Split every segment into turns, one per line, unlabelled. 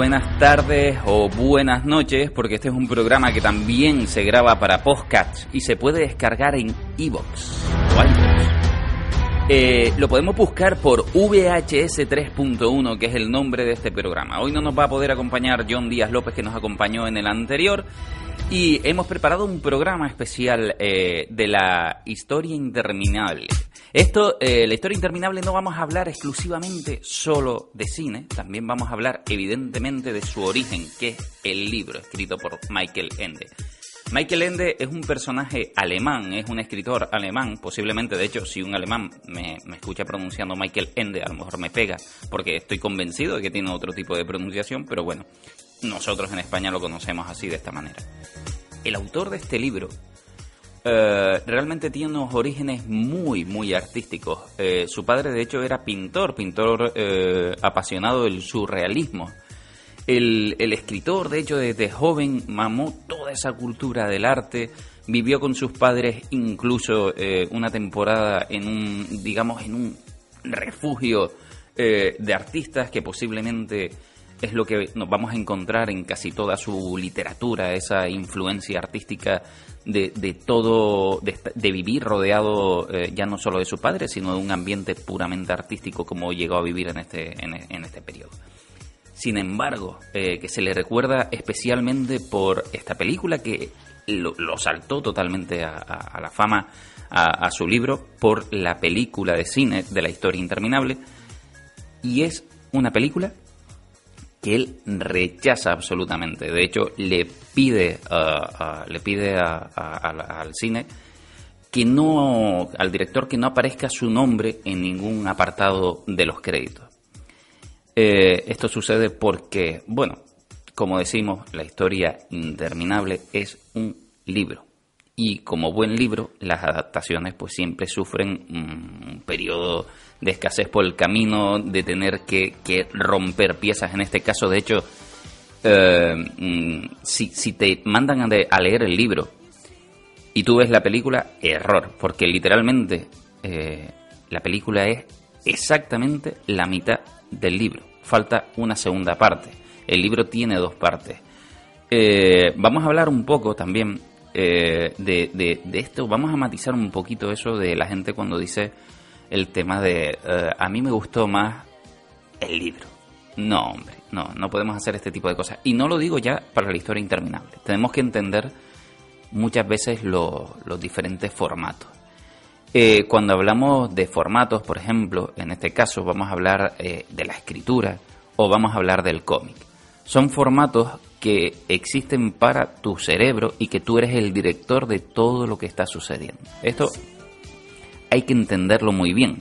buenas tardes o buenas noches, porque este es un programa que también se graba para podcast y se puede descargar en iVoox. Eh, lo podemos buscar por VHS 3.1, que es el nombre de este programa. Hoy no nos va a poder acompañar John Díaz López, que nos acompañó en el anterior. Y hemos preparado un programa especial eh, de la historia interminable. Esto, eh, la historia interminable, no vamos a hablar exclusivamente solo de cine, también vamos a hablar evidentemente de su origen, que es el libro escrito por Michael Ende. Michael Ende es un personaje alemán, es un escritor alemán, posiblemente, de hecho, si un alemán me, me, escucha pronunciando Michael Ende, a lo mejor me pega, porque estoy convencido de que tiene otro tipo de pronunciación, pero bueno, nosotros en España lo conocemos así, de esta manera. El autor de este libro eh, realmente tiene unos orígenes muy, muy artísticos. Eh, su padre, de hecho, era pintor, pintor eh, apasionado del surrealismo. El, el, escritor, de hecho, desde joven mamó toda esa cultura del arte, vivió con sus padres incluso una temporada en un, digamos, en un refugio de artistas que posiblemente es lo que nos vamos a encontrar en casi toda su literatura, esa influencia artística de, de todo, de, vivir rodeado eh, ya no solo de su padre, sino de un ambiente puramente artístico como llegó a vivir en este, en, este periodo. Sin embargo, eh, que se le recuerda especialmente por esta película que lo, saltó totalmente a, la fama a, su libro, por la película de cine de la historia interminable, y es una película que él rechaza absolutamente. De hecho, le pide, le pide al cine que no, al director que no aparezca su nombre en ningún apartado de los créditos. Eh, esto sucede porque, bueno, como decimos, la historia interminable es un libro. Y como buen libro, las adaptaciones pues siempre sufren un periodo de escasez por el camino, de tener que, romper piezas. En este caso, de hecho, eh, mm, si, si, te mandan a, leer el libro y tú ves la película, error, porque literalmente eh, la película es exactamente la mitad del libro. Falta una segunda parte. El libro tiene dos partes. Eh, vamos a hablar un poco también de, de, esto, vamos a matizar un poquito eso de la gente cuando dice el tema de eh, a mí me gustó más el libro. No, hombre, no, no podemos hacer este tipo de cosas. Y no lo digo ya para la historia interminable. Tenemos que entender muchas veces los diferentes formatos. Eh, cuando hablamos de formatos, por ejemplo, en este caso vamos a hablar eh, de la escritura o vamos a hablar del cómic. Son formatos que existen para tu cerebro y que tú eres el director de todo lo que está sucediendo. Esto hay que entenderlo muy bien.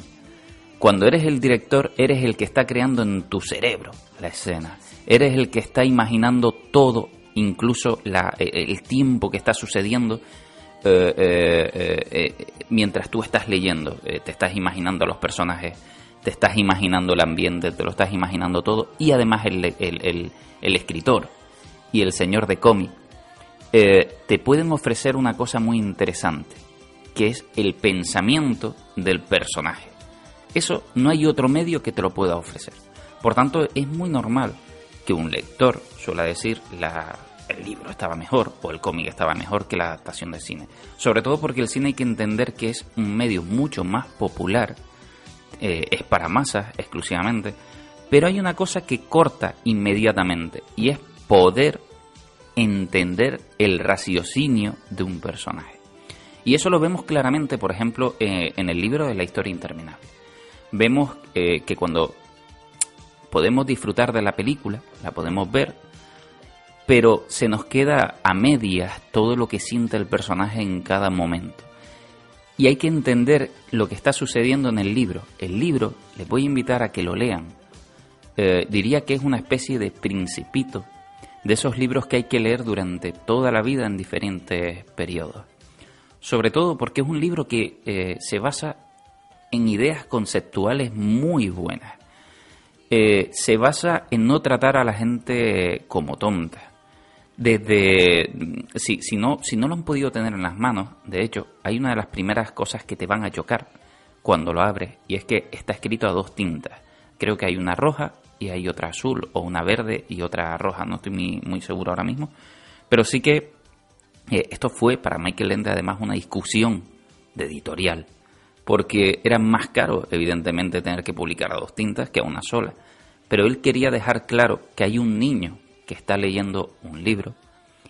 Cuando eres el director, eres el que está creando en tu cerebro la escena. Eres el que está imaginando todo, incluso la, eh, el tiempo que está sucediendo eh, eh, mientras tú estás leyendo. te estás imaginando a los personajes, te estás imaginando el ambiente, te lo estás imaginando todo. Y además el, el, el escritor y el señor de cómic te pueden ofrecer una cosa muy interesante que es el pensamiento del personaje. Eso no hay otro medio que te lo pueda ofrecer. Por tanto, es muy normal que un lector suele decir la, el libro estaba mejor o el cómic estaba mejor que la adaptación de cine. Sobre todo porque el cine hay que entender que es un medio mucho más popular, eh, es para masas exclusivamente, pero hay una cosa que corta inmediatamente y es poder entender el raciocinio de un personaje. Y eso lo vemos claramente, por ejemplo, eh, en el libro de la historia interminable. Vemos eh, que cuando podemos disfrutar de la película, la podemos ver, pero se nos queda a medias todo lo que siente el personaje en cada momento. Y hay que entender lo que está sucediendo en el libro. El libro, les voy a invitar a que lo lean. Eh, diría que es una especie de principito de esos libros que hay que leer durante toda la vida en diferentes periodos sobre todo porque es un libro que eh, se basa en ideas conceptuales muy buenas. Eh, se basa en no tratar a la gente como tonta. Desde, si, si, no, si no lo han podido tener en las manos, de hecho, hay una de las primeras cosas que te van a chocar cuando lo abres, y es que está escrito a dos tintas. Creo que hay una roja y hay otra azul, o una verde y otra roja, no estoy muy, seguro ahora mismo. Pero sí que eh, esto fue para Michael Ende además una discusión de editorial, porque era más caro, evidentemente, tener que publicar a dos tintas que a una sola. Pero él quería dejar claro que hay un niño que está leyendo un libro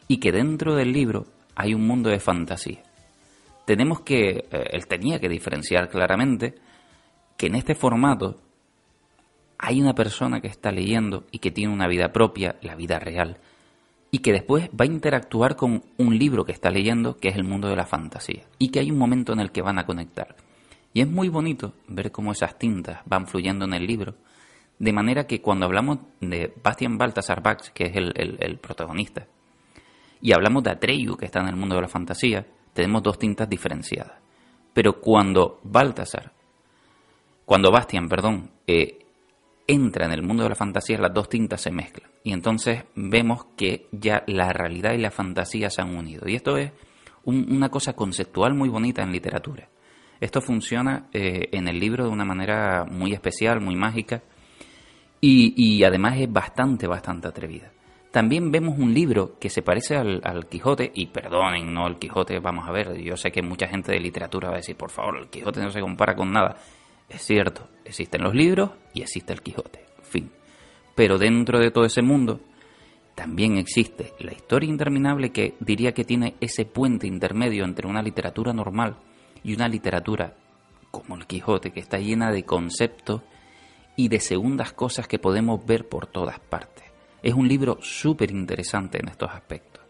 y que dentro del libro hay un mundo de fantasía. Tenemos que, eh, él tenía que diferenciar claramente que en este formato hay una persona que está leyendo y que tiene una vida propia, la vida real, y que después va a interactuar con un libro que está leyendo, que es el mundo de la fantasía, y que hay un momento en el que van a conectar. Y es muy bonito ver cómo esas tintas van fluyendo en el libro, de manera que cuando hablamos de Bastian Baltasar Bach, que es el, protagonista, y hablamos de Atreyu, que está en el mundo de la fantasía, tenemos dos tintas diferenciadas. Pero cuando Baltasar, cuando Bastian, perdón, eh, entra en el mundo de la fantasía, las dos tintas se mezclan. Y entonces vemos que ya la realidad y la fantasía se han unido. Y esto es una cosa conceptual muy bonita en literatura. Esto funciona eh, en el libro de una manera muy especial, muy mágica. Y, además es bastante, bastante atrevida. También vemos un libro que se parece al, al, Quijote, y perdonen, no el Quijote, vamos a ver, yo sé que mucha gente de literatura va a decir, por favor, el Quijote no se compara con nada. Es cierto, existen los libros y existe el Quijote, fin. Pero dentro de todo ese mundo también existe la historia interminable que diría que tiene ese puente intermedio entre una literatura normal y una literatura como el Quijote, que está llena de conceptos y de segundas cosas que podemos ver por todas partes. Es un libro súper interesante en estos aspectos.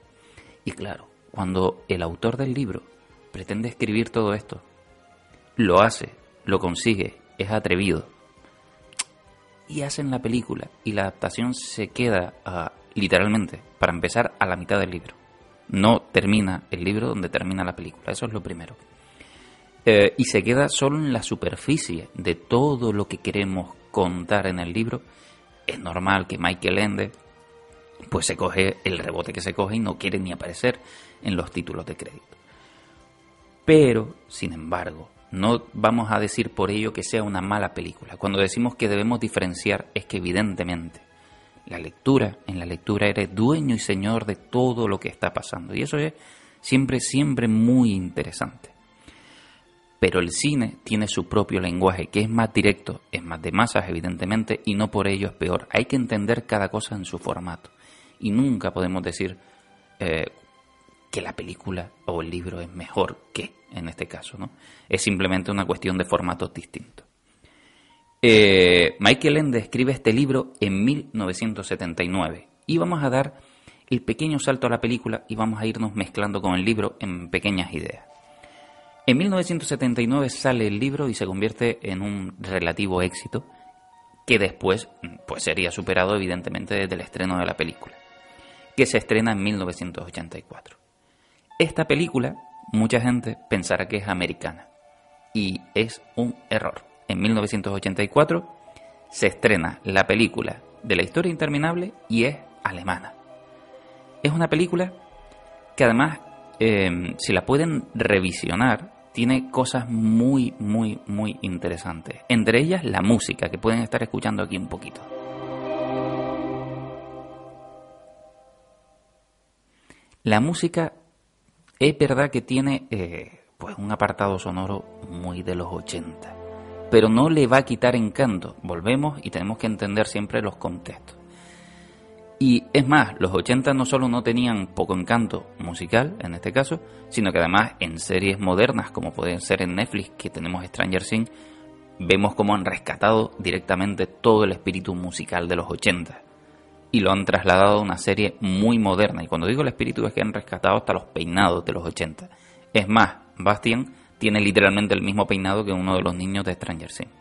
Y claro, cuando el autor del libro pretende escribir todo esto, lo hace lo consigue, es atrevido. Y hacen la película y la adaptación se queda ah, literalmente, para empezar, a la mitad del libro. No termina el libro donde termina la película, eso es lo primero. Eh, y se queda solo en la superficie de todo lo que queremos contar en el libro. Es normal que Michael Ende pues se coge el rebote que se coge y no quiere ni aparecer en los títulos de crédito. Pero, sin embargo, no vamos a decir por ello que sea una mala película. Cuando decimos que debemos diferenciar es que evidentemente la lectura, en la lectura eres dueño y señor de todo lo que está pasando. Y eso es siempre, siempre muy interesante. Pero el cine tiene su propio lenguaje, que es más directo, es más de masas, evidentemente, y no por ello es peor. Hay que entender cada cosa en su formato. Y nunca podemos decir eh, que la película o el libro es mejor que, en este caso, ¿no? Es simplemente una cuestión de formatos distintos. Eh, Michael Ende escribe este libro en 1979 y vamos a dar el pequeño salto a la película y vamos a irnos mezclando con el libro en pequeñas ideas. En 1979 sale el libro y se convierte en un relativo éxito que después pues, sería superado evidentemente desde el estreno de la película, que se estrena en 1984. Esta película, mucha gente pensará que es americana y es un error. En 1984 se estrena la película de la historia interminable y es alemana. Es una película que además, em, si la pueden revisionar, tiene cosas muy, muy, muy interesantes. Entre ellas la música, que pueden estar escuchando aquí un poquito. La música es verdad que tiene eh, pues un apartado sonoro muy de los 80, pero no le va a quitar encanto. Volvemos y tenemos que entender siempre los contextos. Y es más, los 80 no solo no tenían poco encanto musical, en este caso, sino que además en series modernas, como pueden ser en Netflix, que tenemos Stranger Things, vemos cómo han rescatado directamente todo el espíritu musical de los 80 y lo han trasladado a una serie muy moderna. Y cuando digo el espíritu es que han rescatado hasta los peinados de los 80. Es más, Bastian tiene literalmente el mismo peinado que uno de los niños de Stranger Things.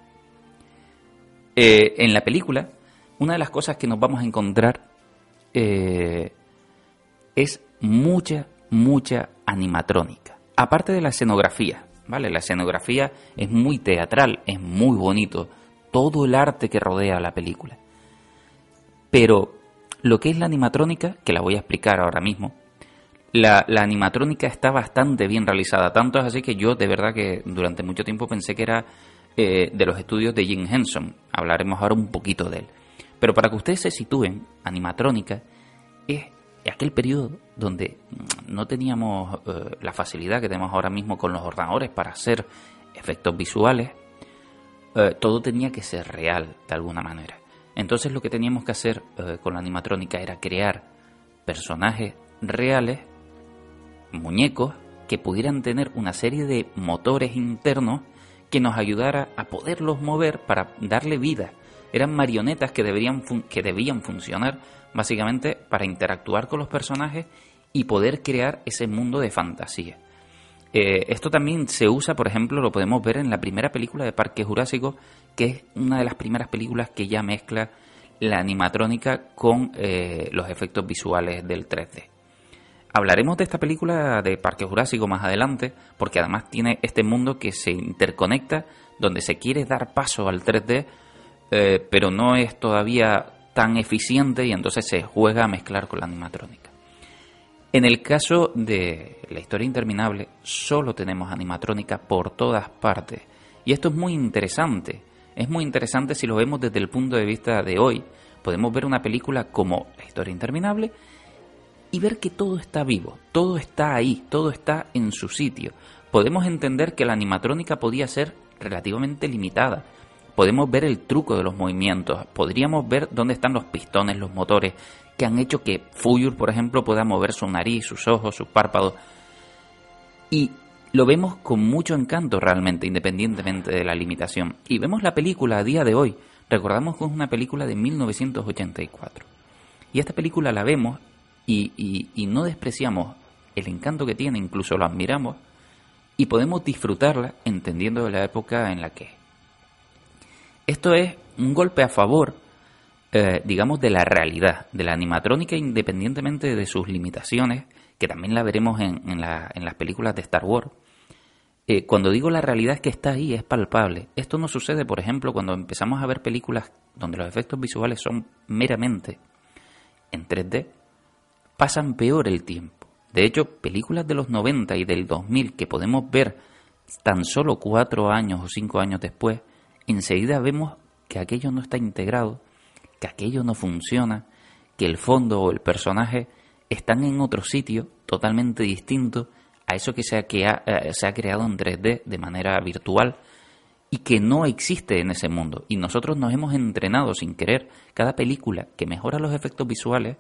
Eh, en la película, una de las cosas que nos vamos a encontrar eh, es mucha, mucha animatrónica. Aparte de la escenografía, ¿vale? La escenografía es muy teatral, es muy bonito, todo el arte que rodea la película. Pero lo que es la animatrónica, que la voy a explicar ahora mismo, la, animatrónica está bastante bien realizada. Tanto es así que yo de verdad que durante mucho tiempo pensé que era eh, de los estudios de Jim Henson. Hablaremos ahora un poquito de él. Pero para que ustedes se sitúen, animatrónica es aquel periodo donde no teníamos eh, la facilidad que tenemos ahora mismo con los ordenadores para hacer efectos visuales, eh, todo tenía que ser real de alguna manera. Entonces lo que teníamos que hacer eh, con la animatrónica era crear personajes reales, muñecos, que pudieran tener una serie de motores internos que nos ayudara a poderlos mover para darle vida. Eran marionetas que, deberían que debían funcionar básicamente para interactuar con los personajes y poder crear ese mundo de fantasía. Eh, esto también se usa, por ejemplo, lo podemos ver en la primera película de Parque Jurásico, que es una de las primeras películas que ya mezcla la animatrónica con eh, los efectos visuales del 3D. Hablaremos de esta película de Parque Jurásico más adelante, porque además tiene este mundo que se interconecta, donde se quiere dar paso al 3D, eh, pero no es todavía tan eficiente y entonces se juega a mezclar con la animatrónica. En el caso de la historia interminable, solo tenemos animatrónica por todas partes. Y esto es muy interesante. Es muy interesante si lo vemos desde el punto de vista de hoy. Podemos ver una película como La historia interminable y ver que todo está vivo, todo está ahí, todo está en su sitio. Podemos entender que la animatrónica podía ser relativamente limitada, podemos ver el truco de los movimientos, podríamos ver dónde están los pistones, los motores, que han hecho que Fuyur, por ejemplo, pueda mover su nariz, sus ojos, sus párpados. Y lo vemos con mucho encanto realmente, independientemente de la limitación. Y vemos la película a día de hoy. Recordamos que es una película de 1984. Y esta película la vemos y, no despreciamos el encanto que tiene, incluso lo admiramos, y podemos disfrutarla entendiendo la época en la que es. Esto es un golpe a favor, eh, digamos, de la realidad, de la animatrónica, independientemente de sus limitaciones, que también la veremos en, las películas de Star Wars. Eh, cuando digo la realidad que está ahí, es palpable. Esto no sucede, por ejemplo, cuando empezamos a ver películas donde los efectos visuales son meramente en 3D, pasan peor el tiempo. De hecho, películas de los 90 y del 2000 que podemos ver tan solo cuatro años o cinco años después, enseguida vemos que aquello no está integrado, que aquello no funciona, que el fondo o el personaje están en otro sitio totalmente distinto a eso que se ha, que eh, se ha creado en 3D de manera virtual y que no existe en ese mundo. Y nosotros nos hemos entrenado sin querer. Cada película que mejora los efectos visuales,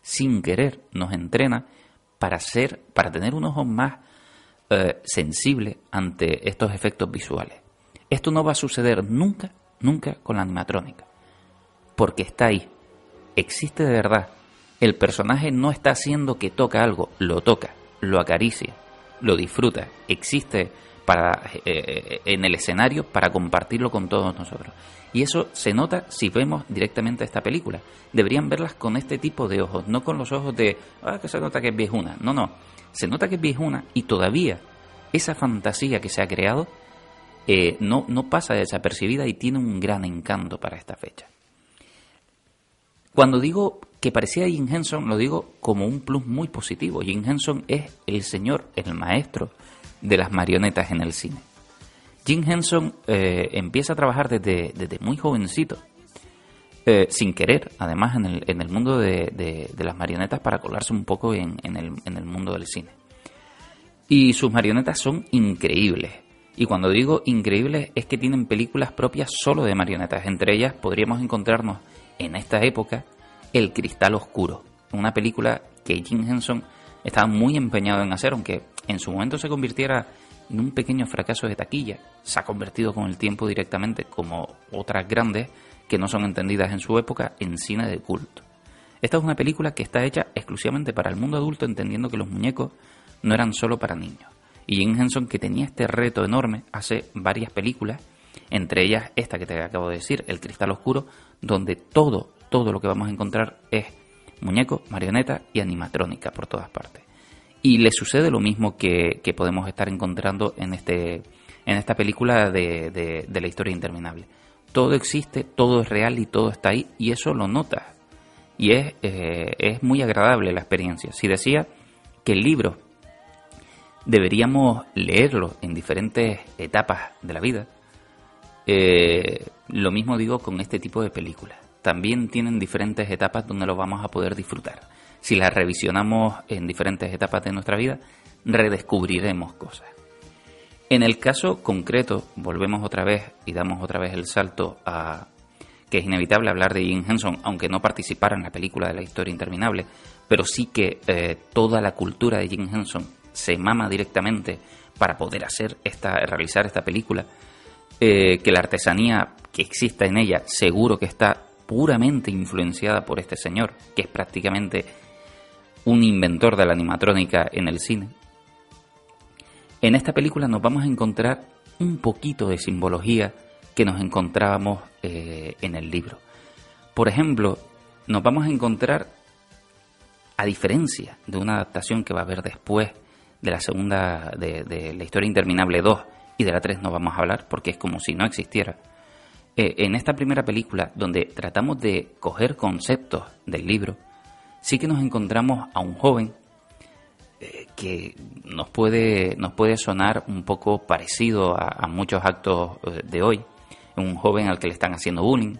sin querer, nos entrena para ser, para tener un ojo más eh, sensible ante estos efectos visuales. Esto no va a suceder nunca, nunca con la animatrónica. Porque está ahí. Existe de verdad. El personaje no está haciendo que toca algo, lo toca, lo acaricia, lo disfruta. Existe para, eh, eh, en el escenario para compartirlo con todos nosotros. Y eso se nota si vemos directamente esta película. Deberían verlas con este tipo de ojos, no con los ojos de, ah, que se nota que es viejuna. No, no. Se nota que es viejuna y todavía esa fantasía que se ha creado eh, no, no pasa desapercibida y tiene un gran encanto para esta fecha. Cuando digo que parecía Jim Henson, lo digo como un plus muy positivo. Jim Henson es el señor, el maestro de las marionetas en el cine. Jim Henson eh, empieza a trabajar desde, desde muy jovencito, eh, sin querer, además, en el, en el mundo de, de, las marionetas para colarse un poco en, en, el, en el mundo del cine. Y sus marionetas son increíbles. Y cuando digo increíbles es que tienen películas propias solo de marionetas. Entre ellas podríamos encontrarnos en esta época El Cristal Oscuro, una película que Jim Henson estaba muy empeñado en hacer, aunque en su momento se convirtiera en un pequeño fracaso de taquilla. Se ha convertido con el tiempo directamente, como otras grandes que no son entendidas en su época, en cine de culto. Esta es una película que está hecha exclusivamente para el mundo adulto, entendiendo que los muñecos no eran solo para niños. Y Jim Henson, que tenía este reto enorme, hace varias películas, entre ellas esta que te acabo de decir, El Cristal Oscuro, donde todo, todo lo que vamos a encontrar es muñeco, marioneta y animatrónica por todas partes. Y le sucede lo mismo que, podemos estar encontrando en, este, en esta película de, de, la historia interminable. Todo existe, todo es real y todo está ahí, y eso lo notas. Y es, eh, es muy agradable la experiencia. Si decía que el libro deberíamos leerlo en diferentes etapas de la vida, Eh, lo mismo digo con este tipo de películas. También tienen diferentes etapas donde lo vamos a poder disfrutar. Si las revisionamos en diferentes etapas de nuestra vida, redescubriremos cosas. En el caso concreto, volvemos otra vez y damos otra vez el salto a que es inevitable hablar de Jim Henson, aunque no participara en la película de la historia interminable, pero sí que eh, toda la cultura de Jim Henson se mama directamente para poder hacer esta, realizar esta película, eh, que la artesanía que exista en ella seguro que está puramente influenciada por este señor, que es prácticamente un inventor de la animatrónica en el cine. En esta película nos vamos a encontrar un poquito de simbología que nos encontrábamos eh, en el libro. Por ejemplo, nos vamos a encontrar, a diferencia de una adaptación que va a haber después de la segunda, de, la historia interminable 2 y de la 3 no vamos a hablar porque es como si no existiera. Eh, en esta primera película, donde tratamos de coger conceptos del libro, sí que nos encontramos a un joven eh, que nos puede, nos puede sonar un poco parecido a, muchos actos eh, de hoy. Un joven al que le están haciendo bullying,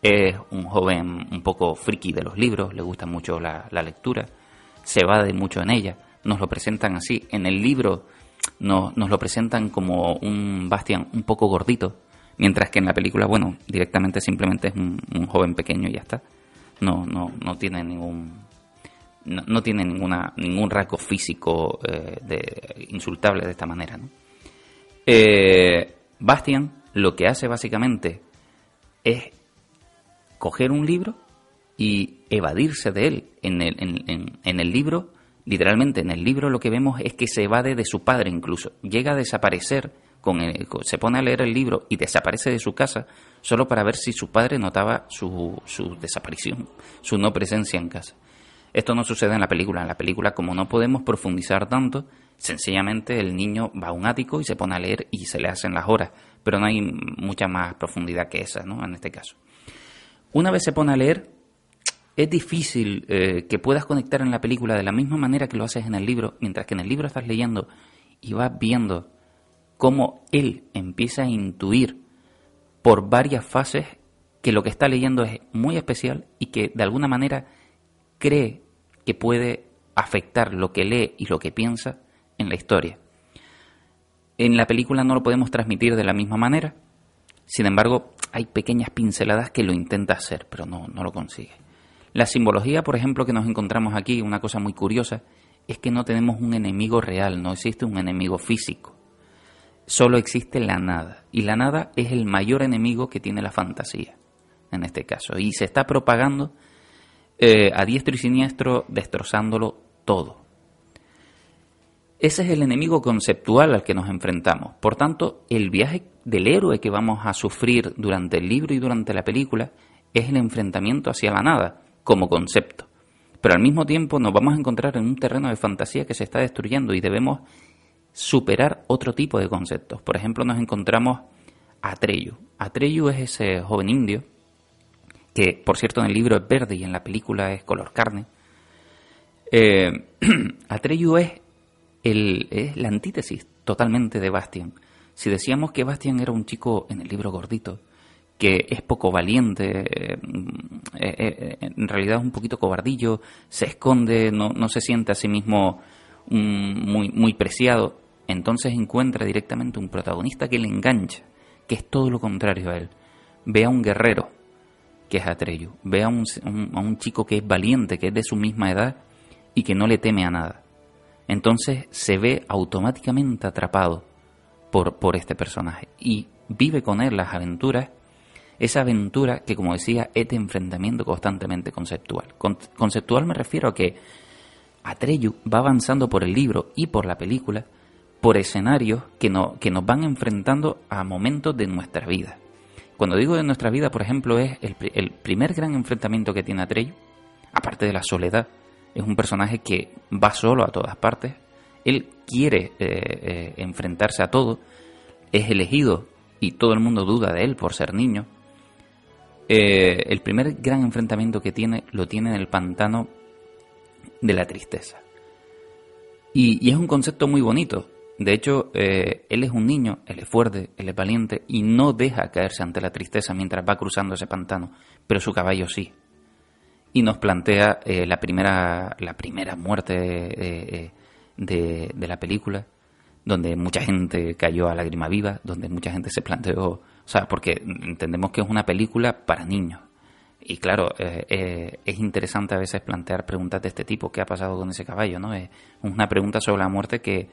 es un joven un poco friki de los libros, le gusta mucho la, lectura, se evade mucho en ella, nos lo presentan así. En el libro nos, lo presentan como un Bastian un poco gordito, mientras que en la película, bueno, directamente simplemente es un, un joven pequeño y ya está. No, no, no tiene ningún no, tiene ninguna, ningún rasgo físico eh, de, insultable de esta manera. ¿no? Eh, Bastian lo que hace básicamente es coger un libro y evadirse de él. En el, en el libro, literalmente en el libro lo que vemos es que se evade de su padre incluso. Llega a desaparecer, con se pone a leer el libro y desaparece de su casa solo para ver si su padre notaba su, su desaparición, su no presencia en casa. Esto no sucede en la película. En la película, como no podemos profundizar tanto, sencillamente el niño va a un ático y se pone a leer y se le hacen las horas. Pero no hay mucha más profundidad que esa, ¿no? En este caso. Una vez se pone a leer, es difícil eh, que puedas conectar en la película de la misma manera que lo haces en el libro, mientras que en el libro estás leyendo y vas viendo cómo él empieza a intuir por varias fases que lo que está leyendo es muy especial y que de alguna manera cree que puede afectar lo que lee y lo que piensa en la historia. En la película no lo podemos transmitir de la misma manera, sin embargo hay pequeñas pinceladas que lo intenta hacer, pero no, no lo consigue. La simbología, por ejemplo, que nos encontramos aquí, una cosa muy curiosa, es que no tenemos un enemigo real, no existe un enemigo físico. Solo existe la nada. Y la nada es el mayor enemigo que tiene la fantasía, en este caso. Y se está propagando eh, a diestro y siniestro, destrozándolo todo. Ese es el enemigo conceptual al que nos enfrentamos. Por tanto, el viaje del héroe que vamos a sufrir durante el libro y durante la película es el enfrentamiento hacia la nada, como concepto. Pero al mismo tiempo nos vamos a encontrar en un terreno de fantasía que se está destruyendo y debemos superar otro tipo de conceptos. Por ejemplo, nos encontramos a Atreyu. Atreyu es ese joven indio que por cierto en el libro es verde y en la película es color carne. Eh, Atreyu es, el, es la antítesis totalmente de Bastian. Si decíamos que Bastian era un chico en el libro gordito, que es poco valiente, eh, eh, en realidad es un poquito cobardillo, se esconde, no, no se siente a sí mismo mm, muy, muy preciado, entonces encuentra directamente un protagonista que le engancha, que es todo lo contrario a él. Ve a un guerrero, que es Atreyu. Ve a un, a un chico que es valiente, que es de su misma edad y que no le teme a nada. Entonces se ve automáticamente atrapado por, por este personaje y vive con él las aventuras, esa aventura que como decía es enfrentamiento constantemente conceptual. conceptual me refiero a que Atreyu va avanzando por el libro y por la película por escenarios que, no, que nos van enfrentando a momentos de nuestra vida. Cuando digo de nuestra vida, por ejemplo, es el, primer gran enfrentamiento que tiene Atreyu, aparte de la soledad, es un personaje que va solo a todas partes, él quiere eh, eh, enfrentarse a todo, es elegido y todo el mundo duda de él por ser niño. Eh, el primer gran enfrentamiento que tiene lo tiene en el pantano de la tristeza. Y, es un concepto muy bonito, De hecho, eh, él es un niño, él es fuerte, él es valiente y no deja caerse ante la tristeza mientras va cruzando ese pantano, pero su caballo sí. Y nos plantea eh, la, primera, la primera muerte de, de, la película, donde mucha gente cayó a lágrima viva, donde mucha gente se planteó, o sea, porque entendemos que es una película para niños. Y claro, eh, es interesante a veces plantear preguntas de este tipo, ¿qué ha pasado con ese caballo? ¿no? Es una pregunta sobre la muerte que,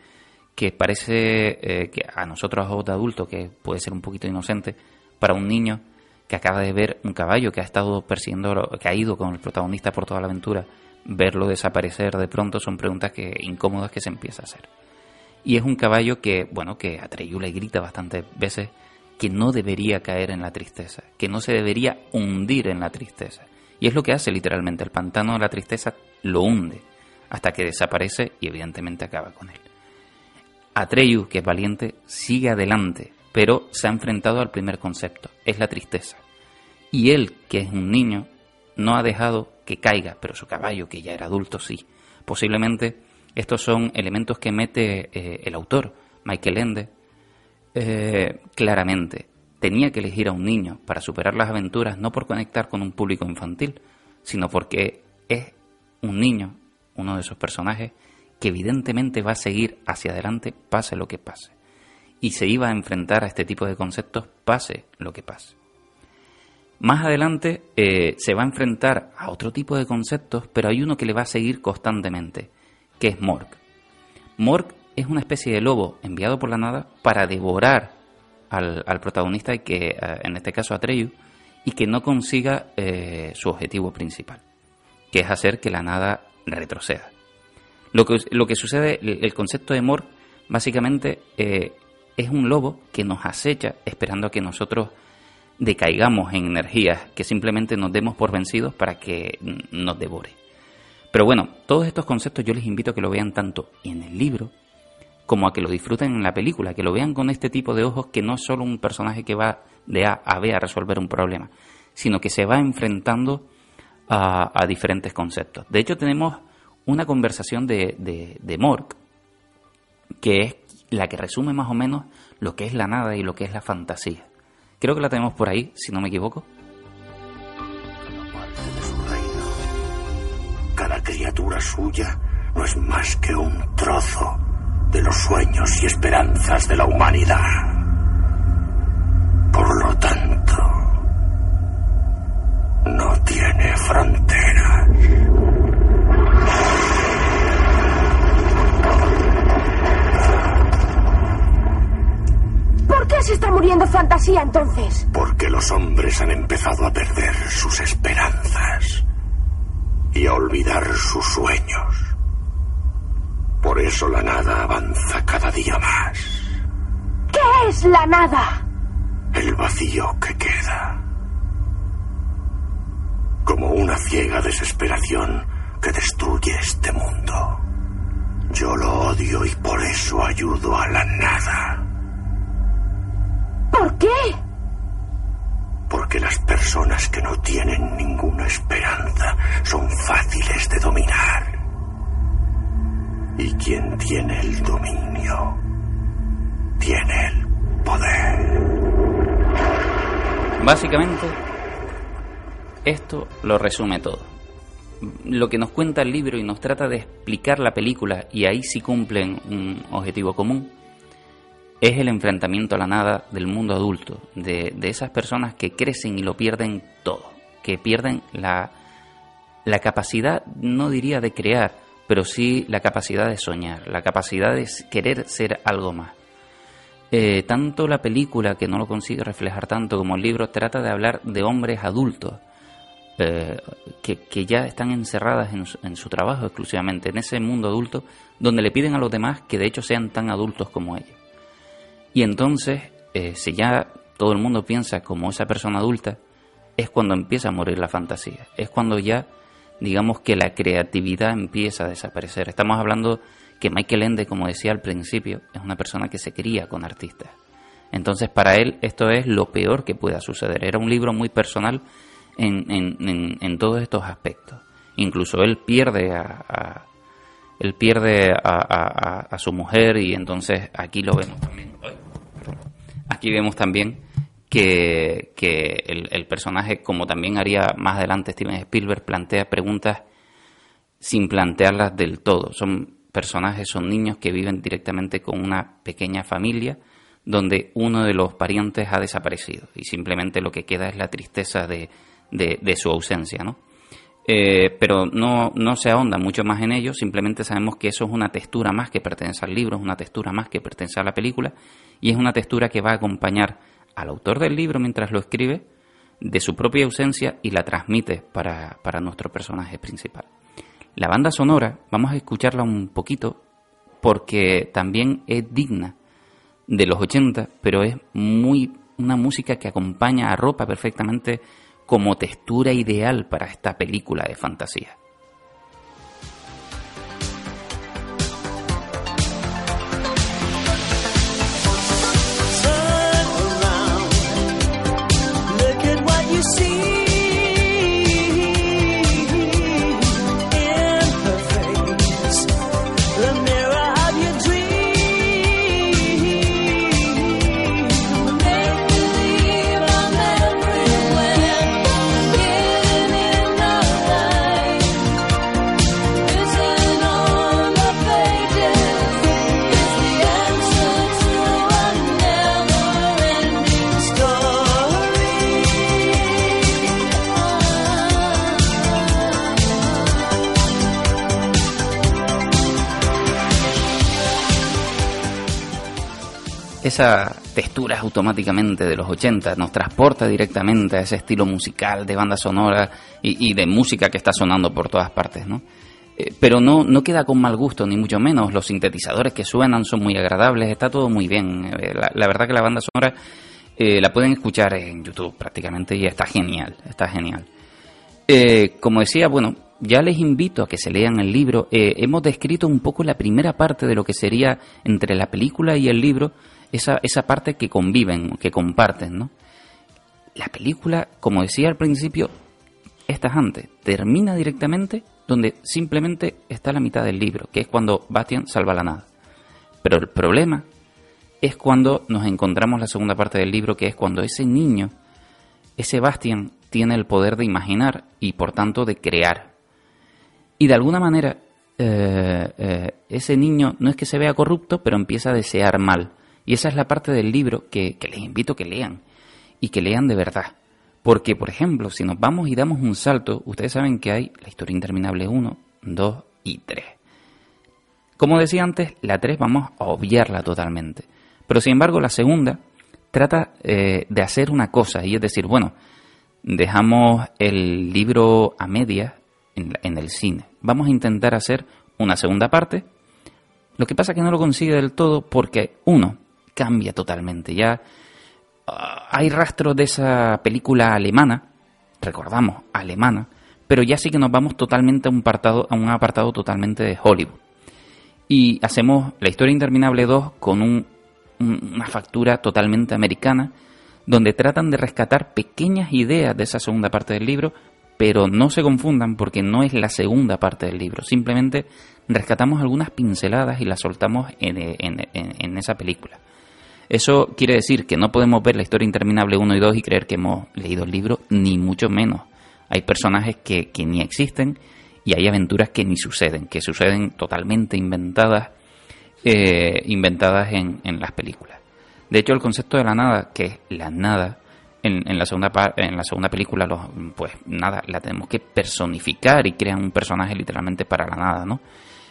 que parece eh, que a nosotros, a de adultos, que puede ser un poquito inocente, para un niño que acaba de ver un caballo que ha estado persiguiendo, que ha ido con el protagonista por toda la aventura, verlo desaparecer de pronto son preguntas que incómodas que se empieza a hacer. Y es un caballo que, bueno, que Atreyu le grita bastantes veces que no debería caer en la tristeza, que no se debería hundir en la tristeza. Y es lo que hace literalmente, el pantano de la tristeza lo hunde hasta que desaparece y evidentemente acaba con él. Atreyu, que es valiente, sigue adelante, pero se ha enfrentado al primer concepto, es la tristeza. Y él, que es un niño, no ha dejado que caiga, pero su caballo, que ya era adulto, sí. Posiblemente estos son elementos que mete eh, el autor, Michael Ende, eh, claramente. Tenía que elegir a un niño para superar las aventuras, no por conectar con un público infantil, sino porque es un niño, uno de esos personajes, que evidentemente va a seguir hacia adelante pase lo que pase. Y se iba a enfrentar a este tipo de conceptos pase lo que pase. Más adelante eh, se va a enfrentar a otro tipo de conceptos, pero hay uno que le va a seguir constantemente, que es Morg. Morg es una especie de lobo enviado por la nada para devorar al, protagonista, y que, eh, en este caso a Treyu, y que no consiga eh, su objetivo principal, que es hacer que la nada retroceda. Lo que, lo que sucede, el concepto de Morg, básicamente eh, es un lobo que nos acecha esperando a que nosotros decaigamos en energías, que simplemente nos demos por vencidos para que nos devore. Pero bueno, todos estos conceptos yo les invito a que lo vean tanto en el libro como a que lo disfruten en la película, que lo vean con este tipo de ojos que no es solo un personaje que va de A a B a resolver un problema, sino que se va enfrentando a, diferentes conceptos. De hecho, tenemos una conversación de, de, de Mork, que es la que resume más o menos lo que es la nada y lo que es la fantasía. Creo que la tenemos por ahí, si no me equivoco.
Cada criatura suya no es más que un trozo de los sueños y esperanzas de la humanidad. Por lo tanto, no tiene fronteras.
¿Por qué se está muriendo fantasía entonces?
Porque los hombres han empezado a perder sus esperanzas y a olvidar sus sueños. Por eso la nada avanza cada día más.
¿Qué es la nada?
El vacío que queda. Como una ciega desesperación que destruye este mundo. Yo lo odio y por eso ayudo a la nada.
¿Por qué?
Porque las personas que no tienen ninguna esperanza son fáciles de dominar. Y quien tiene el dominio, tiene el poder.
Básicamente, esto lo resume todo. Lo que nos cuenta el libro y nos trata de explicar la película, y ahí sí cumplen un objetivo común, es el enfrentamiento a la nada del mundo adulto, de, esas personas que crecen y lo pierden todo, que pierden la, la capacidad, no diría de crear, pero sí la capacidad de soñar, la capacidad de querer ser algo más. Eh, tanto la película, que no lo consigue reflejar tanto como el libro, trata de hablar de hombres adultos, eh, que, ya están encerradas en su, en su, trabajo exclusivamente, en ese mundo adulto, donde le piden a los demás que de hecho sean tan adultos como ellos. Y entonces, eh, si ya todo el mundo piensa como esa persona adulta, es cuando empieza a morir la fantasía. Es cuando ya, digamos que la creatividad empieza a desaparecer. Estamos hablando que Michael Ende, como decía al principio, es una persona que se cría con artistas. Entonces, para él, esto es lo peor que pueda suceder. Era un libro muy personal en, en, en, todos estos aspectos. Incluso él pierde a, él pierde a, su mujer y entonces aquí lo vemos también. Aquí vemos también que, el, personaje, como también haría más adelante Steven Spielberg, plantea preguntas sin plantearlas del todo. Son personajes, son niños que viven directamente con una pequeña familia donde uno de los parientes ha desaparecido y simplemente lo que queda es la tristeza de, de su ausencia, ¿no? Eh, pero no, no se ahonda mucho más en ello, simplemente sabemos que eso es una textura más que pertenece al libro, es una textura más que pertenece a la película, y es una textura que va a acompañar al autor del libro mientras lo escribe de su propia ausencia y la transmite para, para nuestro personaje principal. La banda sonora, vamos a escucharla un poquito porque también es digna de los 80, pero es muy una música que acompaña, a ropa perfectamente como textura ideal para esta película de fantasía. Esa textura automáticamente de los 80, nos transporta directamente a ese estilo musical de banda sonora y, de música que está sonando por todas partes, ¿no? Eh, pero no, no queda con mal gusto, ni mucho menos. Los sintetizadores que suenan son muy agradables, está todo muy bien. Eh, la, verdad que la banda sonora eh, la pueden escuchar en YouTube prácticamente y está genial, está genial. como decía, bueno, ya les invito a que se lean el libro. hemos descrito un poco la primera parte de lo que sería entre la película y el libro, esa, esa parte que conviven, que comparten, ¿no? La película, como decía al principio, es tajante, termina directamente donde simplemente está la mitad del libro, que es cuando Bastian salva la nada. Pero el problema es cuando nos encontramos la segunda parte del libro, que es cuando ese niño, ese Bastian, tiene el poder de imaginar y por tanto de crear. Y de alguna manera, eh, eh, ese niño no es que se vea corrupto, pero empieza a desear mal. Y esa es la parte del libro que, les invito a que lean y que lean de verdad. Porque, por ejemplo, si nos vamos y damos un salto, ustedes saben que hay la historia interminable 1, 2 y 3. Como decía antes, la 3 vamos a obviarla totalmente. Pero sin embargo, la segunda trata eh, de hacer una cosa, y es decir, bueno, dejamos el libro a media en, en el cine. Vamos a intentar hacer una segunda parte. Lo que pasa es que no lo consigue del todo porque, uno, cambia totalmente. Ya ah, hay rastros de esa película alemana, recordamos, alemana, pero ya sí que nos vamos totalmente a un apartado, a un apartado totalmente de Hollywood. Y hacemos La historia interminable 2 con un, una factura totalmente americana, donde tratan de rescatar pequeñas ideas de esa segunda parte del libro, pero no se confundan porque no es la segunda parte del libro, simplemente rescatamos algunas pinceladas y las soltamos en, en esa película. Eso quiere decir que no podemos ver la historia interminable 1 y 2 y creer que hemos leído el libro, ni mucho menos. Hay personajes que, ni existen y hay aventuras que ni suceden, que suceden totalmente inventadas, eh, inventadas en, las películas. De hecho, el concepto de la nada, que es la nada, en, la segunda en la segunda película, pues nada, la tenemos que personificar y crean un personaje literalmente para la nada, ¿no?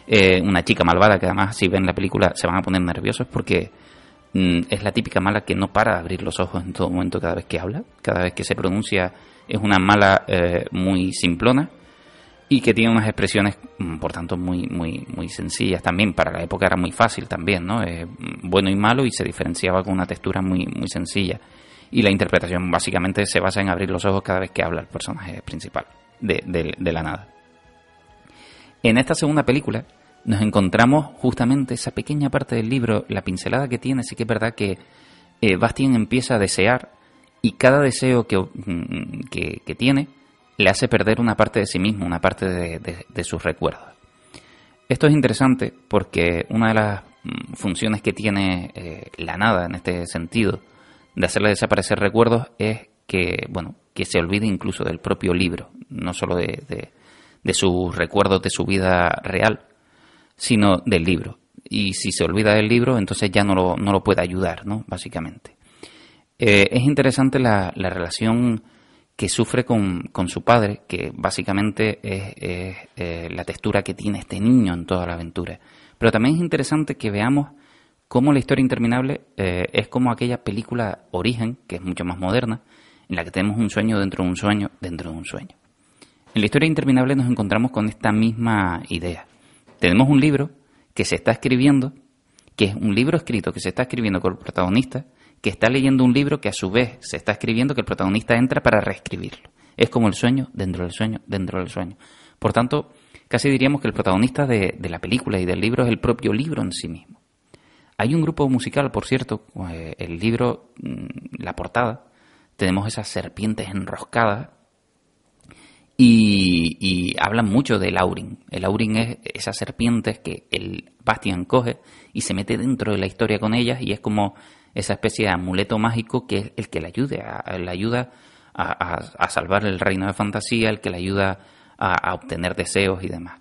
Eh, una chica malvada que además si ven la película se van a poner nerviosos porque es la típica mala que no para de abrir los ojos en todo momento cada vez que habla, cada vez que se pronuncia es una mala eh, muy simplona y que tiene unas expresiones, mm, por tanto, muy, muy, muy sencillas también. Para la época era muy fácil también, ¿no? bueno y malo y se diferenciaba con una textura muy, muy sencilla. Y la interpretación básicamente se basa en abrir los ojos cada vez que habla el personaje principal de, de la nada. En esta segunda película, nos encontramos justamente esa pequeña parte del libro, la pincelada que tiene, sí que es verdad que eh, Bastien empieza a desear y cada deseo mm, que, que, tiene le hace perder una parte de sí mismo, una parte de, sus recuerdos. Esto es interesante porque una de las mm, funciones que tiene eh, la nada en este sentido de hacerle desaparecer recuerdos es que, bueno, que se olvide incluso del propio libro, no solo de, de, sus recuerdos de su vida real, sino del libro. Y si se olvida del libro, entonces ya no lo, no lo puede ayudar, ¿no? Básicamente. Eh, es interesante la, la relación que sufre con, con, su padre, que básicamente es, eh, la textura que tiene este niño en toda la aventura. Pero también es interesante que veamos cómo la historia interminable eh, es como aquella película Origen, que es mucho más moderna, en la que tenemos un sueño dentro de un sueño dentro de un sueño. En la historia interminable nos encontramos con esta misma idea. Tenemos un libro que se está escribiendo, que es un libro escrito que se está escribiendo con el protagonista, que está leyendo un libro que a su vez se está escribiendo, que el protagonista entra para reescribirlo. Es como el sueño dentro del sueño dentro del sueño. Por tanto, casi diríamos que el protagonista de, la película y del libro es el propio libro en sí mismo. Hay un grupo musical, por cierto, eh, el libro, mm, la portada, tenemos esas serpientes enroscadas y, y, hablan mucho del Aurin. El Aurin es esas serpientes que el Bastian coge y se mete dentro de la historia con ellas y es como esa especie de amuleto mágico que es el que le ayude, a, le ayuda a, salvar el reino de fantasía, el que le ayuda a, obtener deseos y demás.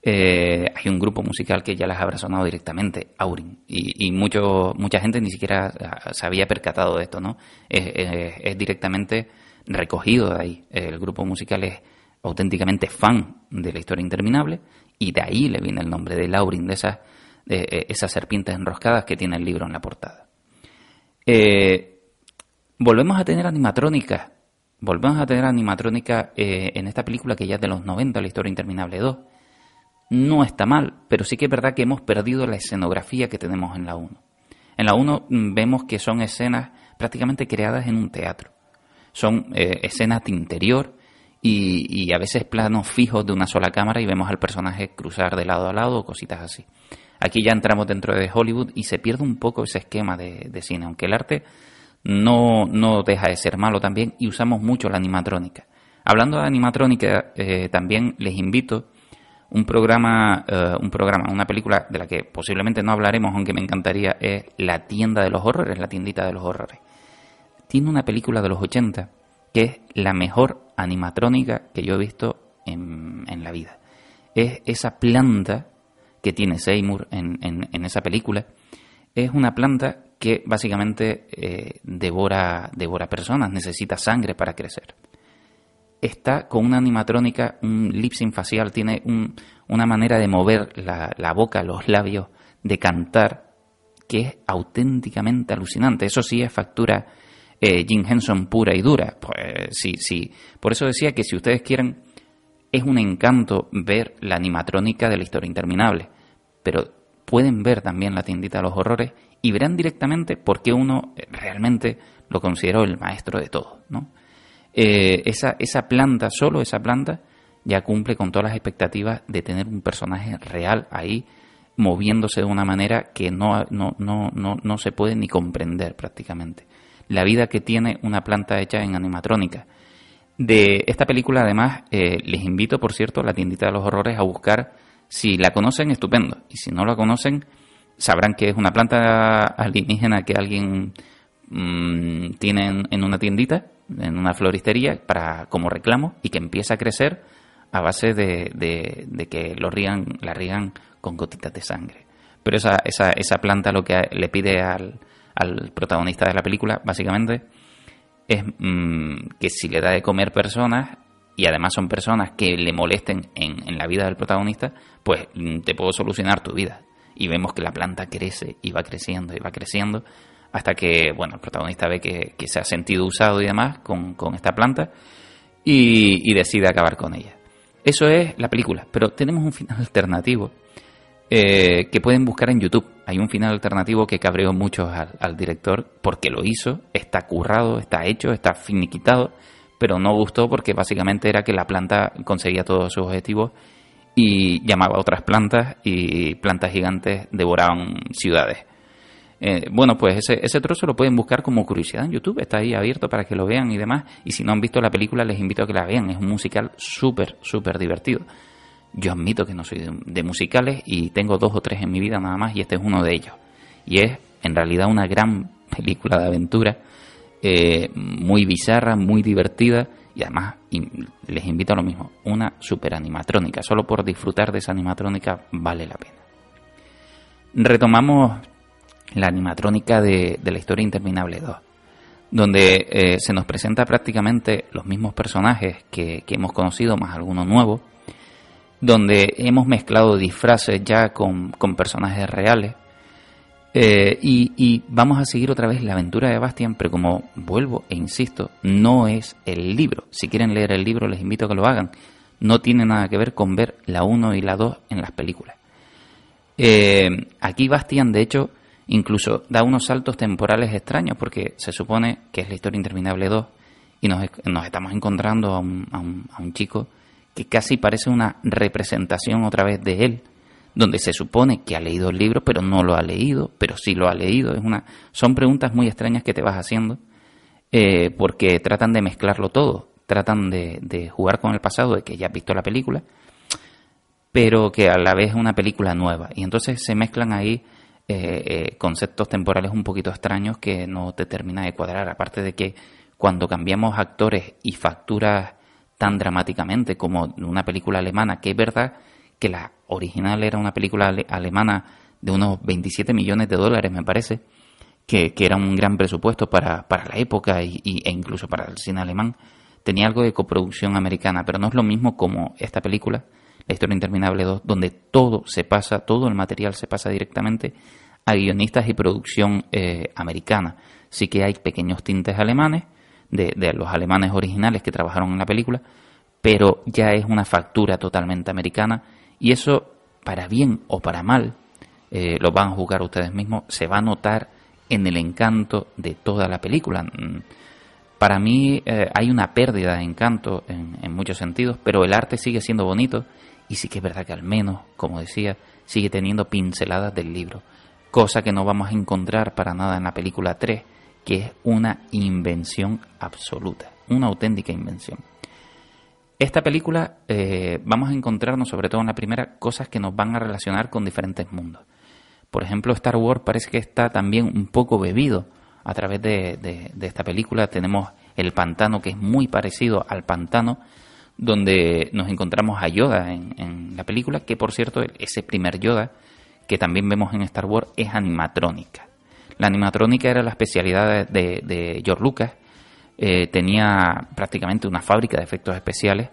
Eh, hay un grupo musical que ya les habrá sonado directamente, Aurin, y, mucho, mucha gente ni siquiera se había percatado de esto, ¿no? Es, directamente recogido de ahí. El grupo musical es auténticamente fan de la historia interminable y de ahí le viene el nombre de Laurin, de esas, de eh, esas serpientes enroscadas que tiene el libro en la portada. Eh, volvemos a tener animatrónica. Volvemos a tener animatrónica eh, en esta película que ya es de los 90, La historia interminable 2. No está mal, pero sí que es verdad que hemos perdido la escenografía que tenemos en la 1. En la 1 mm, vemos que son escenas prácticamente creadas en un teatro. Son eh, escenas de interior y, y, a veces planos fijos de una sola cámara y vemos al personaje cruzar de lado a lado o cositas así. Aquí ya entramos dentro de Hollywood y se pierde un poco ese esquema de, cine, aunque el arte no, no, deja de ser malo también y usamos mucho la animatrónica. Hablando de animatrónica, eh, también les invito un programa, eh, un programa, una película de la que posiblemente no hablaremos, aunque me encantaría, es La tienda de los horrores, la tiendita de los horrores. Tiene una película de los 80 que es la mejor animatrónica que yo he visto en, en la vida. Es esa planta que tiene Seymour en, en, esa película, es una planta que básicamente eh, devora, devora personas, necesita sangre para crecer. Está con una animatrónica, un lip facial, tiene una manera de mover la, boca, los labios, de cantar, que es auténticamente alucinante. Eso sí es factura eh, Jim Henson pura y dura. Pues sí, sí. Por eso decía que si ustedes quieren es un encanto ver la animatrónica de la historia interminable, pero pueden ver también la tiendita de los horrores y verán directamente por qué uno realmente lo consideró el maestro de todo. ¿no? Eh, esa, esa planta, solo esa planta, ya cumple con todas las expectativas de tener un personaje real ahí moviéndose de una manera que no, no, no, no, no se puede ni comprender prácticamente. La vida que tiene una planta hecha en animatrónica de esta película, además, eh, les invito, por cierto, a la tiendita de los horrores a buscar. Si la conocen, estupendo. Y si no la conocen, sabrán que es una planta alienígena que alguien mm, tiene en, una tiendita, en una floristería, para como reclamo y que empieza a crecer a base de, de, que lo rían, la rían con gotitas de sangre. Pero esa, esa, esa planta lo que le pide al, al protagonista de la película, básicamente, es mm, que si le da de comer personas y además son personas que le molesten en, en, la vida del protagonista, pues mm, te puedo solucionar tu vida. Y vemos que la planta crece y va creciendo y va creciendo hasta que, bueno, el protagonista ve que, se ha sentido usado y demás con, esta planta y decide acabar con ella. Eso es la película, pero tenemos un final alternativo eh, que pueden buscar en YouTube. Hay un final alternativo que cabreó mucho al, director porque lo hizo, está currado, está hecho, está finiquitado, pero no gustó porque básicamente era que la planta conseguía todos sus objetivos y llamaba a otras plantas y plantas gigantes devoraban ciudades. Eh, bueno, pues ese, ese trozo lo pueden buscar como curiosidad en YouTube, está ahí abierto para que lo vean y demás. Y si no han visto la película, les invito a que la vean. Es un musical súper, súper divertido. Yo admito que no soy de, musicales y tengo dos o tres en mi vida nada más y este es uno de ellos. Y es en realidad una gran película de aventura, eh, muy bizarra, muy divertida y además les invito a lo mismo, una super animatrónica. Solo por disfrutar de esa animatrónica vale la pena. Retomamos la animatrónica de, la historia interminable 2, donde eh, se nos presenta prácticamente los mismos personajes que, que hemos conocido, más alguno nuevo, donde hemos mezclado disfraces ya con, personajes reales. Eh, y, vamos a seguir otra vez la aventura de Bastian, pero como vuelvo e insisto, no es el libro. Si quieren leer el libro, les invito a que lo hagan. No tiene nada que ver con ver la 1 y la 2 en las películas. Eh, aquí Bastian, de hecho, incluso da unos saltos temporales extraños, porque se supone que es la historia interminable 2 y nos, estamos encontrando a un, a un chico que casi parece una representación otra vez de él, donde se supone que ha leído el libro, pero no lo ha leído, pero sí lo ha leído. Es una, son preguntas muy extrañas que te vas haciendo, eh, porque tratan de mezclarlo todo, tratan de, jugar con el pasado, de que ya has visto la película, pero que a la vez es una película nueva. Y entonces se mezclan ahí eh, eh, conceptos temporales un poquito extraños que no te termina de cuadrar. Aparte de que cuando cambiamos actores y facturas tan dramáticamente como una película alemana, que es verdad que la original era una película alemana de unos 27 millones de dólares, me parece, que, era un gran presupuesto para, para la época y, e incluso para el cine alemán. Tenía algo de coproducción americana, pero no es lo mismo como esta película, La historia interminable 2, donde todo se pasa, todo el material se pasa directamente a guionistas y producción eh, americana. Sí que hay pequeños tintes alemanes, de, los alemanes originales que trabajaron en la película, pero ya es una factura totalmente americana y eso, para bien o para mal, eh, lo van a juzgar ustedes mismos, se va a notar en el encanto de toda la película. Mm, para mí eh, hay una pérdida de encanto en, en, muchos sentidos, pero el arte sigue siendo bonito y sí que es verdad que al menos, como decía, sigue teniendo pinceladas del libro, cosa que no vamos a encontrar para nada en la película 3, que es una invención absoluta, una auténtica invención. Esta película eh, vamos a encontrarnos, sobre todo en la primera, cosas que nos van a relacionar con diferentes mundos. Por ejemplo, Star Wars parece que está también un poco bebido a través de, esta película. Tenemos el pantano, que es muy parecido al pantano, donde nos encontramos a Yoda en, en la película, que por cierto, ese primer Yoda que también vemos en Star Wars es animatrónica. La animatrónica era la especialidad de, George Lucas. Eh, tenía prácticamente una fábrica de efectos especiales,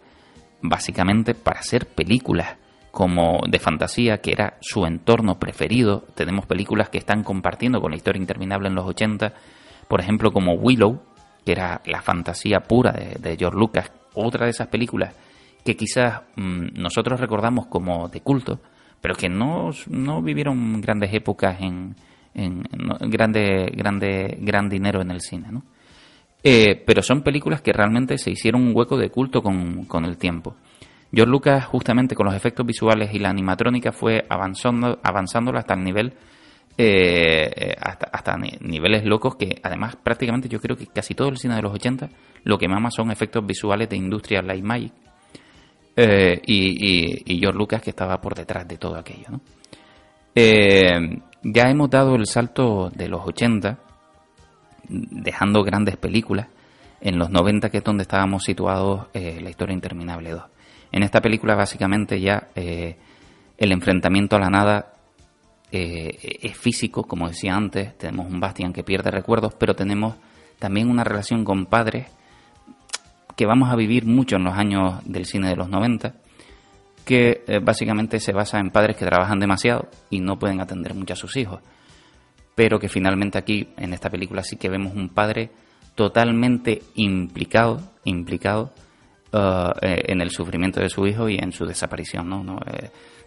básicamente para hacer películas como de fantasía, que era su entorno preferido. Tenemos películas que están compartiendo con la historia interminable en los 80, por ejemplo como Willow, que era la fantasía pura de, George Lucas, otra de esas películas que quizás mm, nosotros recordamos como de culto, pero que no, no vivieron grandes épocas en, en, grande, grande, gran dinero en el cine, ¿no? Eh, pero son películas que realmente se hicieron un hueco de culto con, con, el tiempo. George Lucas, justamente con los efectos visuales y la animatrónica, fue avanzando, avanzándolo hasta el nivel, eh, hasta, hasta niveles locos que, además, prácticamente yo creo que casi todo el cine de los 80 lo que mama son efectos visuales de industria light magic. Eh, y, George Lucas que estaba por detrás de todo aquello, ¿no? Eh, ya hemos dado el salto de los 80, dejando grandes películas, en los 90 que es donde estábamos situados eh, la historia interminable 2. En esta película básicamente ya eh, el enfrentamiento a la nada eh, es físico, como decía antes, tenemos un Bastian que pierde recuerdos, pero tenemos también una relación con padres que vamos a vivir mucho en los años del cine de los 90 que eh, básicamente se basa en padres que trabajan demasiado y no pueden atender mucho a sus hijos. Pero que finalmente aquí, en esta película, sí que vemos un padre totalmente implicado, implicado uh, en el sufrimiento de su hijo y en su desaparición. No, no,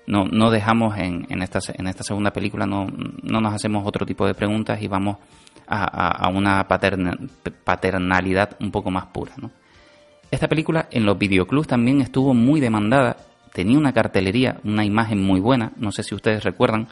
no, dejamos en, en, esta, en esta segunda película, no, no nos hacemos otro tipo de preguntas y vamos a, una paternalidad un poco más pura. Esta película en los videoclubs también estuvo muy demandada tenía una cartelería, una imagen muy buena, no sé si ustedes recuerdan,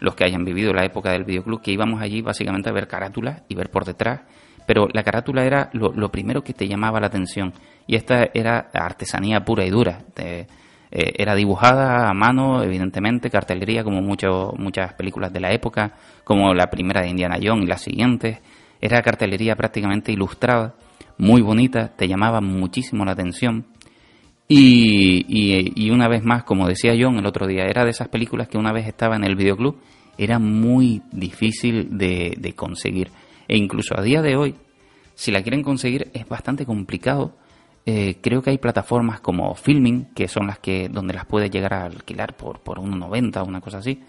los que hayan vivido la época del videoclub, que íbamos allí básicamente a ver carátulas y ver por detrás, pero la carátula era lo, primero que te llamaba la atención y esta era artesanía pura y dura. Eh, era dibujada a mano, evidentemente, cartelería como mucho, muchas películas de la época, como la primera de Indiana Jones y las siguientes. Era cartelería prácticamente ilustrada, muy bonita, te llamaba muchísimo la atención. Y, y, una vez más, como decía John el otro día, era de esas películas que una vez estaba en el videoclub, era muy difícil de, de conseguir. E incluso a día de hoy, si la quieren conseguir, es bastante complicado eh, creo que hay plataformas como Filming, que son las que donde las puedes llegar a alquilar por, por 1,90 o una cosa así.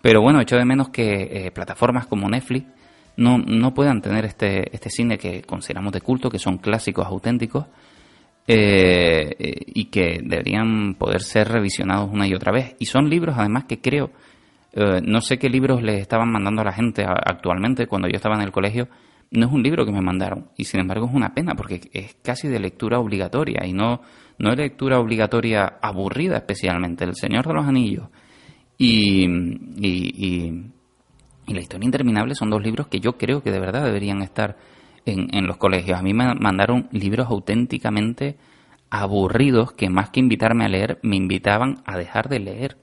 Pero bueno, echo de menos que eh, plataformas como Netflix no, no puedan tener este, este cine que consideramos de culto, que son clásicos auténticos, eh, y que deberían poder ser revisionados una y otra vez. Y son libros además que creo, no sé qué libros les estaban mandando a la gente actualmente cuando yo estaba en el colegio, no es un libro que me mandaron y sin embargo es una pena porque es casi de lectura obligatoria y no, no es lectura obligatoria aburrida especialmente. El Señor de los Anillos y, y, La historia interminable son dos libros que yo creo que de verdad deberían estar en, los colegios. A mí me mandaron libros auténticamente aburridos que más que invitarme a leer me invitaban a dejar de leer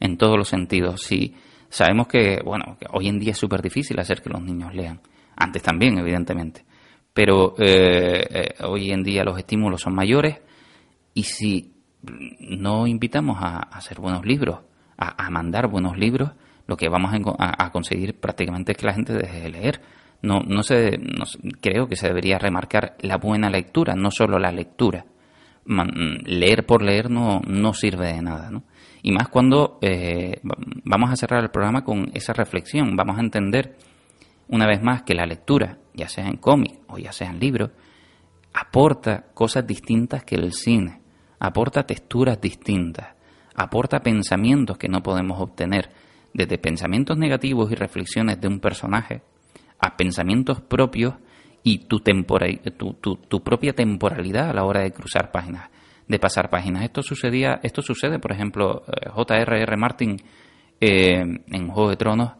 en todos los sentidos. Sí, sabemos que, bueno, que hoy en día es súper difícil hacer que los niños lean antes también, evidentemente. Pero eh, eh, hoy en día los estímulos son mayores y si no invitamos a, hacer buenos libros, a, mandar buenos libros, lo que vamos a, conseguir prácticamente es que la gente deje de leer. No, no, se, creo que se debería remarcar la buena lectura, no solo la lectura. leer por leer no, no sirve de nada, ¿no? Y más cuando eh, vamos a cerrar el programa con esa reflexión, vamos a entender una vez más que la lectura, ya sea en cómic o ya sea en libro, aporta cosas distintas que el cine, aporta texturas distintas, aporta pensamientos que no podemos obtener, desde pensamientos negativos y reflexiones de un personaje a pensamientos propios y tu, tu, propia temporalidad a la hora de cruzar páginas, de pasar páginas. Esto sucedía, esto sucede, por ejemplo, eh, J.R.R. Martin eh, en Juego de Tronos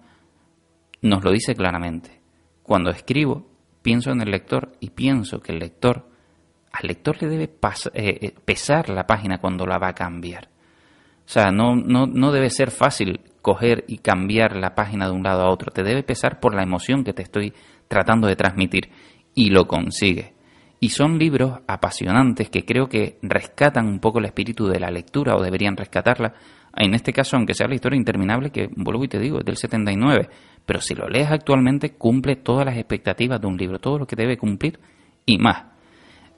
nos lo dice claramente. Cuando escribo, pienso en el lector y pienso que el lector, al lector le debe eh, pesar la página cuando la va a cambiar. O sea, no, no, no debe ser fácil coger y cambiar la página de un lado a otro. Te debe pesar por la emoción que te estoy tratando de transmitir. Y lo consigue. Y son libros apasionantes que creo que rescatan un poco el espíritu de la lectura o deberían rescatarla. En este caso, aunque sea la historia interminable, que vuelvo y te digo, es del 79, pero si lo lees actualmente cumple todas las expectativas de un libro, todo lo que debe cumplir y más.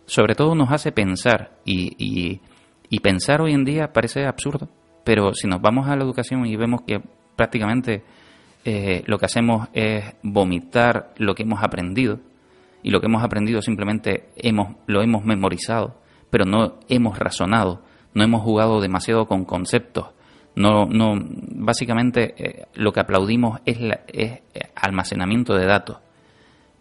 Sobre todo nos hace pensar y, y, pensar hoy en día parece absurdo, pero si nos vamos a la educación y vemos que prácticamente eh, lo que hacemos es vomitar lo que hemos aprendido y lo que hemos aprendido simplemente hemos, lo hemos memorizado, pero no hemos razonado, no hemos jugado demasiado con conceptos, no, no, básicamente eh, lo que aplaudimos es, es eh, almacenamiento de datos.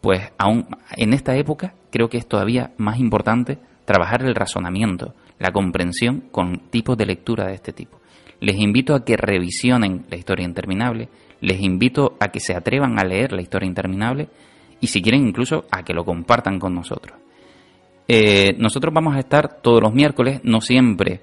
Pues aún en esta época creo que es todavía más importante trabajar el razonamiento, la comprensión con tipos de lectura de este tipo. Les invito a que revisionen la historia interminable, les invito a que se atrevan a leer la historia interminable y si quieren incluso a que lo compartan con nosotros. Eh, nosotros vamos a estar todos los miércoles, no siempre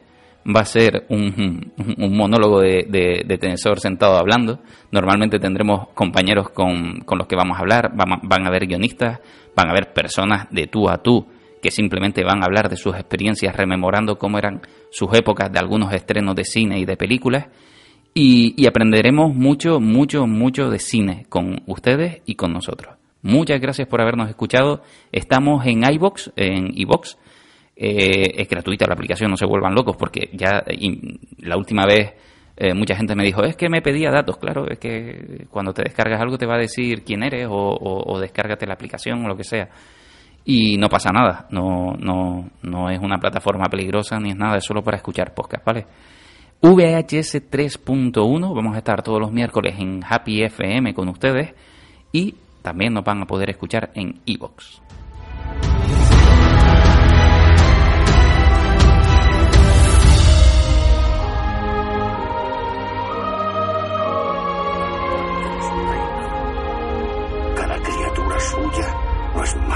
va a ser un, monólogo de, de, Tensor sentado hablando. Normalmente tendremos compañeros con, los que vamos a hablar, van, van, a haber guionistas, van a haber personas de tú a tú que simplemente van a hablar de sus experiencias rememorando cómo eran sus épocas de algunos estrenos de cine y de películas. Y, y aprenderemos mucho, mucho, mucho de cine con ustedes y con nosotros. Muchas gracias por habernos escuchado. Estamos en iBox, en iBox eh, es gratuita la aplicación, no se vuelvan locos, porque ya la última vez eh, mucha gente me dijo, es que me pedía datos, claro, es que cuando te descargas algo te va a decir quién eres o, o, descárgate la aplicación o lo que sea. Y no pasa nada, no, no, no es una plataforma peligrosa ni es nada, es solo para escuchar podcast, ¿vale? VHS 3.1, vamos a estar todos los miércoles en Happy FM con ustedes y también nos van a poder escuchar en Evox.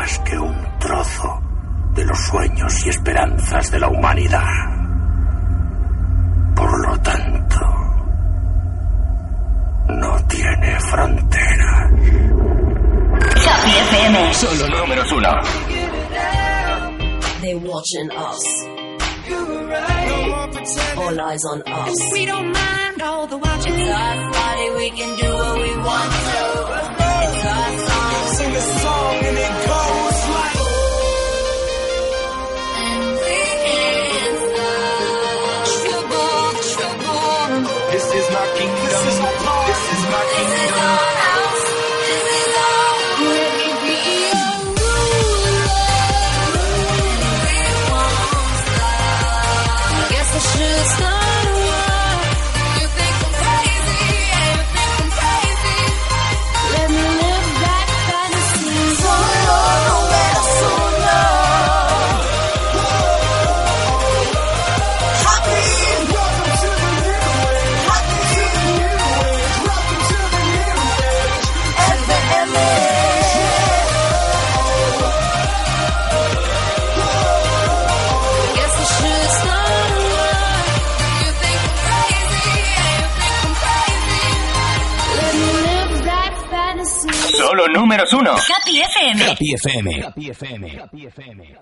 más que un trozo de los sueños y esperanzas de la humanidad. Por lo tanto, no tiene fronteras.
Happy FM.
Solo números uno.
They're watching us. All eyes on us.
Solo números uno.
Happy FM.
Happy FM. Happy FM. Happy FM.